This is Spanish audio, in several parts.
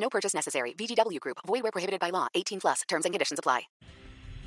No purchase necessary. VGW Group. Void where prohibited by law. 18 plus. Terms and conditions apply.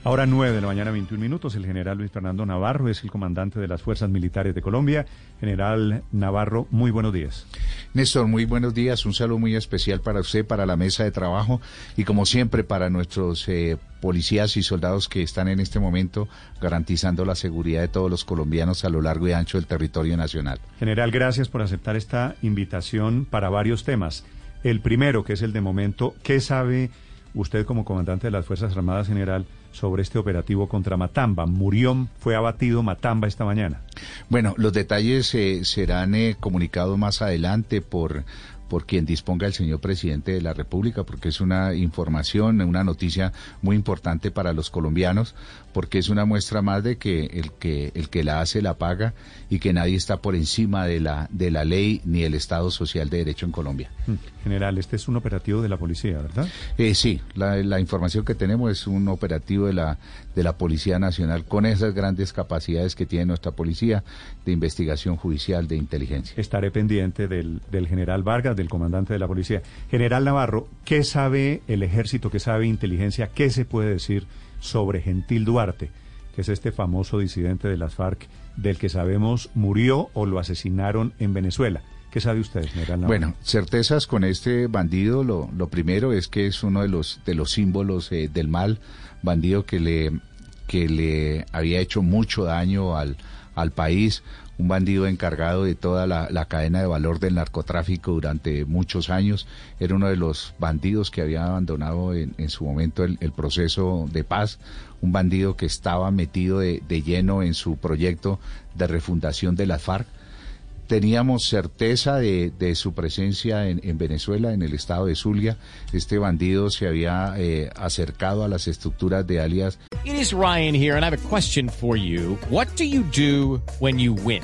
Ahora 9 de la mañana, 21 minutos. El general Luis Fernando Navarro es el comandante de las Fuerzas Militares de Colombia. General Navarro, muy buenos días. Néstor, muy buenos días. Un saludo muy especial para usted, para la mesa de trabajo y como siempre para nuestros eh, policías y soldados que están en este momento garantizando la seguridad de todos los colombianos a lo largo y ancho del territorio nacional. General, gracias por aceptar esta invitación para varios temas. El primero, que es el de momento, ¿qué sabe usted como comandante de las Fuerzas Armadas General sobre este operativo contra Matamba? Murió, fue abatido Matamba esta mañana. Bueno, los detalles eh, serán eh, comunicados más adelante por por quien disponga el señor presidente de la República, porque es una información, una noticia muy importante para los colombianos, porque es una muestra más de que el que el que la hace la paga y que nadie está por encima de la de la ley ni el Estado social de derecho en Colombia. Mm, general, este es un operativo de la policía, ¿verdad? Eh, sí, la, la información que tenemos es un operativo de la de la Policía Nacional con esas grandes capacidades que tiene nuestra policía de investigación judicial, de inteligencia. Estaré pendiente del, del general Vargas, del comandante de la policía. General Navarro, ¿qué sabe el ejército, qué sabe inteligencia, qué se puede decir sobre Gentil Duarte, que es este famoso disidente de las FARC del que sabemos murió o lo asesinaron en Venezuela? ¿Qué sabe usted, general Navarro? Bueno, certezas con este bandido, lo, lo primero es que es uno de los, de los símbolos eh, del mal, bandido que le, que le había hecho mucho daño al, al país, un bandido encargado de toda la, la, cadena de valor del narcotráfico durante muchos años. Era uno de los bandidos que había abandonado en, en su momento el, el, proceso de paz, un bandido que estaba metido de, de lleno en su proyecto de refundación de las FARC teníamos certeza de, su presencia en, en, Venezuela, en el estado de Zulia. Este bandido se había eh, acercado a las estructuras de alias. It is Ryan here, and I have a question for you. What do you do when you win?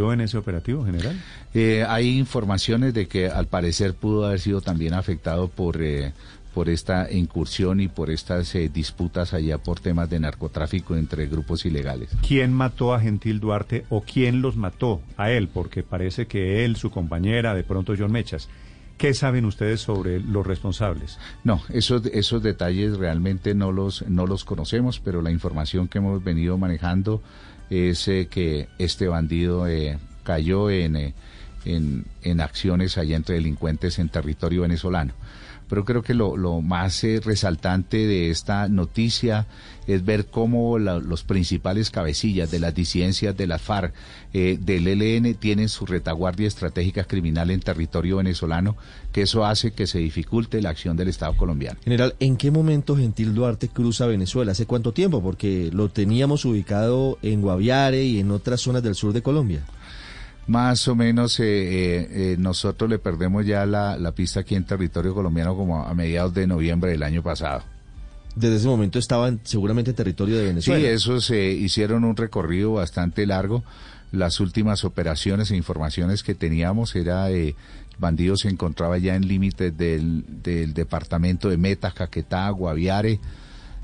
en ese operativo, general? Eh, hay informaciones de que al parecer pudo haber sido también afectado por, eh, por esta incursión y por estas eh, disputas allá por temas de narcotráfico entre grupos ilegales. ¿Quién mató a Gentil Duarte o quién los mató a él? Porque parece que él, su compañera, de pronto John Mechas. ¿Qué saben ustedes sobre los responsables? No, esos, esos detalles realmente no los, no los conocemos, pero la información que hemos venido manejando es que este bandido eh, cayó en, eh, en, en, acciones allá entre delincuentes en territorio venezolano. Pero creo que lo, lo más eh, resaltante de esta noticia es ver cómo la, los principales cabecillas de las disidencias de la FARC, eh, del ELN, tienen su retaguardia estratégica criminal en territorio venezolano, que eso hace que se dificulte la acción del Estado colombiano. General, ¿en qué momento Gentil Duarte cruza Venezuela? ¿Hace cuánto tiempo? Porque lo teníamos ubicado en Guaviare y en otras zonas del sur de Colombia. Más o menos eh, eh, eh, nosotros le perdemos ya la, la, pista aquí en territorio colombiano como a mediados de noviembre del año pasado. Desde ese momento estaban seguramente en territorio de Venezuela. Sí, esos eh, hicieron un recorrido bastante largo. Las últimas operaciones e informaciones que teníamos era eh, bandido se encontraba ya en límites del, del, departamento de Meta, Caquetá, Guaviare.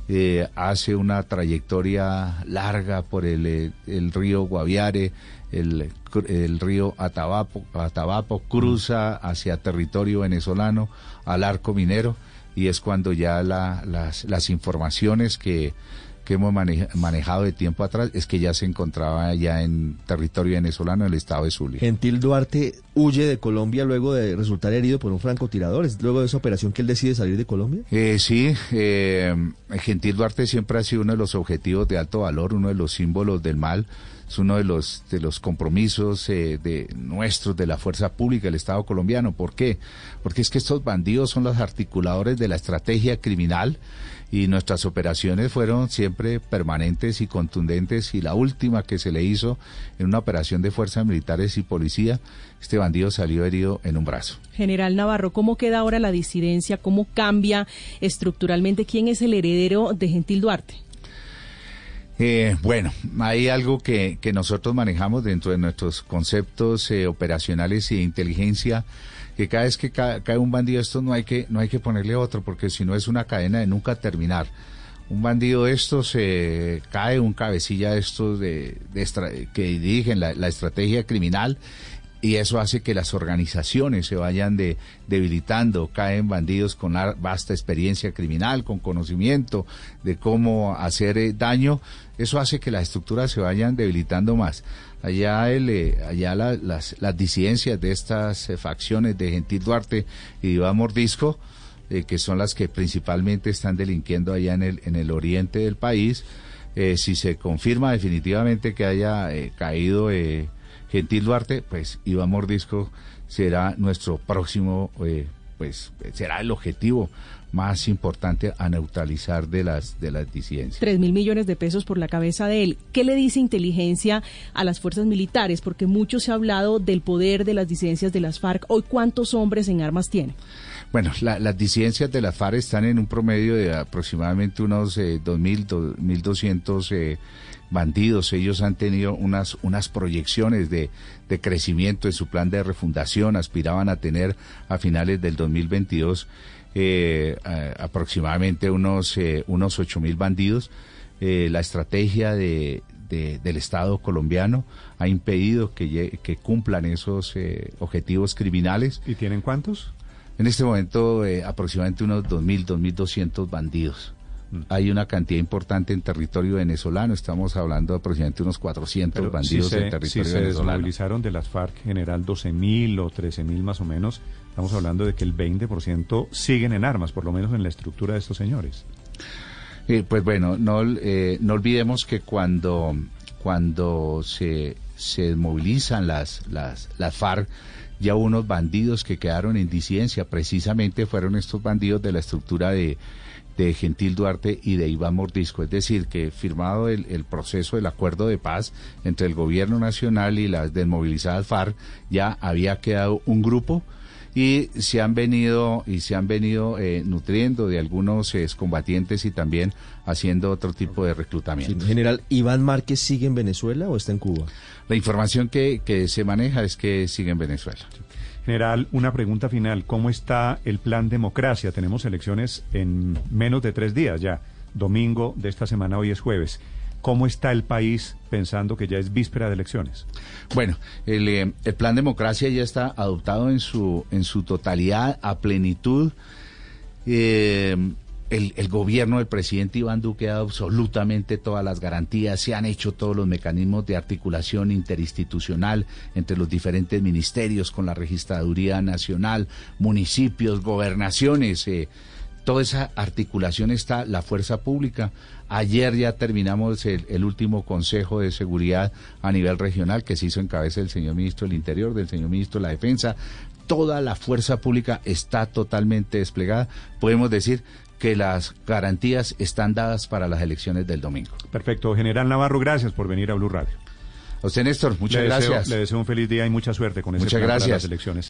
Eh, hace una trayectoria larga por el, el río Guaviare, el, el río Atabapo, Atabapo, cruza hacia territorio venezolano al arco minero y es cuando ya la, las, las informaciones que, que hemos maneja- manejado de tiempo atrás es que ya se encontraba ya en territorio venezolano, en el estado de Zulia. Gentil Duarte huye de Colombia luego de resultar herido por un francotirador. ¿Es luego de esa operación que él decide salir de Colombia? Eh, sí, eh, Gentil Duarte siempre ha sido uno de los objetivos de alto valor, uno de los símbolos del mal, es uno de los de los compromisos eh, de nuestros de la fuerza pública del Estado colombiano. ¿Por qué? Porque es que estos bandidos son los articuladores de la estrategia criminal y nuestras operaciones fueron siempre permanentes y contundentes y la última que se le hizo en una operación de fuerzas militares y policía, este bandido salió herido en un brazo. General Navarro, ¿cómo queda ahora la disidencia? ¿Cómo cambia estructuralmente? ¿Quién es el heredero de Gentil Duarte? Eh, bueno, hay algo que, que nosotros manejamos dentro de nuestros conceptos eh, operacionales y de inteligencia, que cada vez que ca- cae un bandido esto no hay que no hay que ponerle otro, porque si no es una cadena de nunca terminar. Un bandido de estos eh, cae, un cabecilla de estos de, de que dirigen la estrategia criminal y eso hace que las organizaciones se vayan de, debilitando, caen bandidos con vasta experiencia criminal, con conocimiento de cómo hacer eh, daño, eso hace que las estructuras se vayan debilitando más. Allá, el, eh, allá la- las, las disidencias de estas eh, facciones de Gentil Duarte y Iván Mordisco, que son las que principalmente están delinquiendo allá en el, en el oriente del país, si se confirma definitivamente que haya caído eh, Gentil Duarte, pues Iván Mordisco será nuestro próximo, eh, pues será el objetivo más importante a neutralizar de las de las disidencias. Tres mil millones de pesos por la cabeza de él. ¿Qué le dice inteligencia a las fuerzas militares? Porque mucho se ha hablado del poder de las disidencias de las FARC. Hoy, ¿cuántos hombres en armas tiene? Bueno, la- las disidencias de la FARC están en un promedio de aproximadamente unos eh, 2.000, do- 1.200 eh, bandidos. Ellos han tenido unas, unas proyecciones de, de crecimiento en su plan de refundación. Aspiraban a tener a finales del 2022 eh, a- aproximadamente unos, eh, unos 8.000 bandidos. Eh, la estrategia de, de- del Estado colombiano ha impedido que cumplan esos eh, objetivos criminales. ¿Y tienen cuántos? En este momento, eh, aproximadamente unos 2.000, 2.200 bandidos. Mm. Hay una cantidad importante en territorio venezolano. Estamos hablando de aproximadamente unos 400 Pero bandidos si en territorio si se venezolano. desmovilizaron de las FARC general 12.000 o 13.000 más o menos, estamos hablando de que el 20% siguen en armas, por lo menos en la estructura de estos señores. Eh, pues bueno, no, eh, no olvidemos que cuando, cuando se, se desmovilizan las, las, las FARC, ya unos bandidos que quedaron en disidencia, precisamente fueron estos bandidos de la estructura de, de Gentil Duarte y de Iván Mordisco. Es decir, que firmado el, el proceso del acuerdo de paz entre el gobierno nacional y las desmovilizadas FARC, ya había quedado un grupo y se han venido y se han venido eh, nutriendo de algunos excombatientes y también haciendo otro tipo de Sí, reclutamiento. General, ¿Iván Márquez sigue en Venezuela o está en Cuba? La información que, que se maneja es que sigue en Venezuela. General, una pregunta final. ¿Cómo está el plan democracia? Tenemos elecciones en menos de tres días ya. Domingo de esta semana, hoy es jueves. ¿Cómo está el país pensando que ya es víspera de elecciones? Bueno, el, eh, el plan democracia ya está adoptado en su en su totalidad a plenitud. Eh, el, el gobierno del presidente Iván Duque ha dado absolutamente todas las garantías, se han hecho todos los mecanismos de articulación interinstitucional entre los diferentes ministerios, con la registraduría nacional, municipios, gobernaciones. eh, toda esa articulación está la fuerza pública. Ayer ya terminamos el, el último Consejo de Seguridad a nivel regional que se hizo en cabeza del señor ministro del Interior, del señor ministro de la Defensa. Toda la fuerza pública está totalmente desplegada. Podemos decir que las garantías están dadas para las elecciones del domingo. Perfecto. General Navarro, gracias por venir a Blue Radio. A usted, Néstor, muchas le deseo- gracias. le deseo un feliz día y mucha suerte con ese Muchas plan para gracias. las elecciones.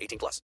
18 plus.